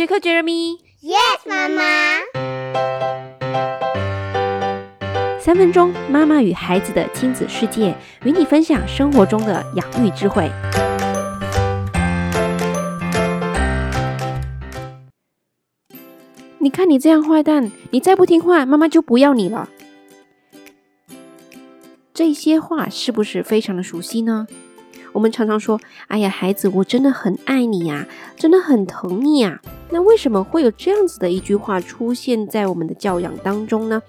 杰克、Jeremy。Yes，妈妈。三分钟妈妈与孩子的亲子世界，与你分享生活中的养育智慧。你看你这样坏蛋，你再不听话，妈妈就不要你了。这些话是不是非常的熟悉呢？我们常常说：“哎呀，孩子，我真的很爱你呀，真的很疼你呀。”那为什么会有这样子的一句话出现在我们的教养当中呢？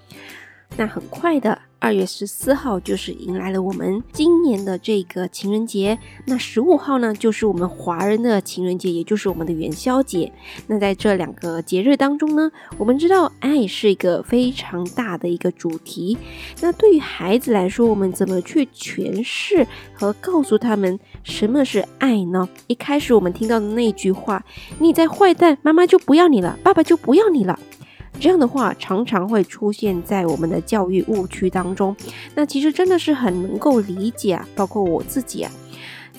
那很快的，二月十四号就是迎来了我们今年的这个情人节。那十五号呢，就是我们华人的情人节，也就是我们的元宵节。那在这两个节日当中呢，我们知道爱是一个非常大的一个主题。那对于孩子来说，我们怎么去诠释和告诉他们什么是爱呢？一开始我们听到的那句话：“你在坏蛋，妈妈就不要你了，爸爸就不要你了。”这样的话常常会出现在我们的教育误区当中，那其实真的是很能够理解啊，包括我自己啊，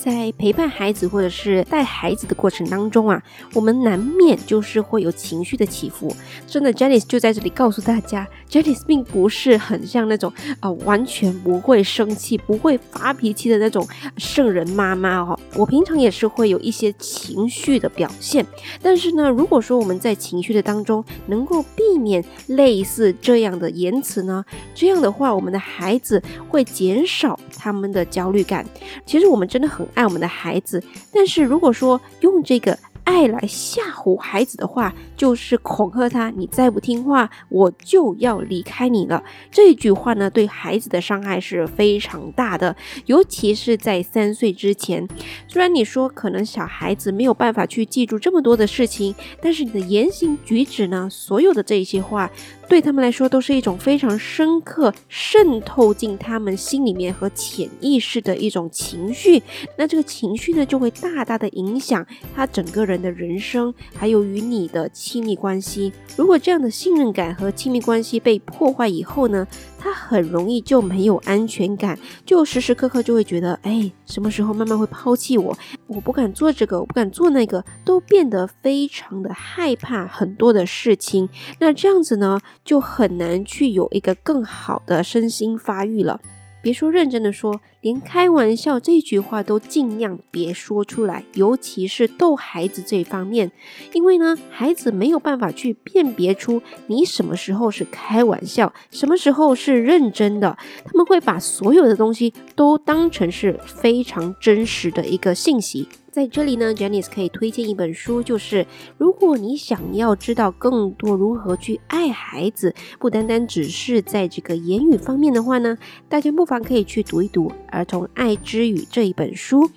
在陪伴孩子或者是带孩子的过程当中啊，我们难免就是会有情绪的起伏。真的，Janice 就在这里告诉大家，Janice 并不是很像那种啊、完全不会生气、不会发脾气的那种圣人妈妈哦。我平常也是会有一些情绪的表现，但是呢，如果说我们在情绪的当中能够避免类似这样的言辞呢，这样的话，我们的孩子会减少他们的焦虑感。其实我们真的很爱我们的孩子，但是如果说用这个爱来吓唬孩子的话，就是恐吓他，你再不听话，我就要离开你了。这句话呢，对孩子的伤害是非常大的，尤其是在三岁之前。虽然你说可能小孩子没有办法去记住这么多的事情，但是你的言行举止呢，所有的这些话，对他们来说都是一种非常深刻、渗透进他们心里面和潜意识的一种情绪。那这个情绪呢，就会大大的影响他整个人的人生，还有与你的亲密关系。如果这样的信任感和亲密关系被破坏以后呢，他很容易就没有安全感，就时时刻刻就会觉得，哎，什么时候妈妈会抛弃我？我不敢做这个，我不敢做那个，都变得非常的害怕很多的事情。那这样子呢，就很难去有一个更好的身心发育了。别说认真的说，连开玩笑这句话都尽量别说出来，尤其是逗孩子这方面，因为呢，孩子没有办法去辨别出你什么时候是开玩笑，什么时候是认真的，他们会把所有的东西都当成是非常真实的一个信息。在这里呢，Janice 可以推荐一本书，就是如果你想要知道更多如何去爱孩子，不单单只是在这个言语方面的话呢，大家不妨可以去读一读《儿童爱之语》这一本书，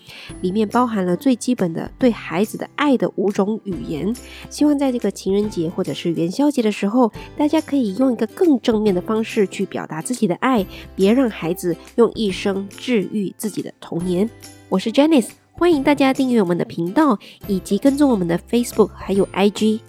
里面包含了最基本的对孩子的爱的五种语言。希望在这个情人节或者是元宵节的时候，大家可以用一个更正面的方式去表达自己的爱，别让孩子用一生治愈自己的童年。我是 Janice。欢迎大家订阅我们的频道，以及跟踪我们的 Facebook 还有 IG。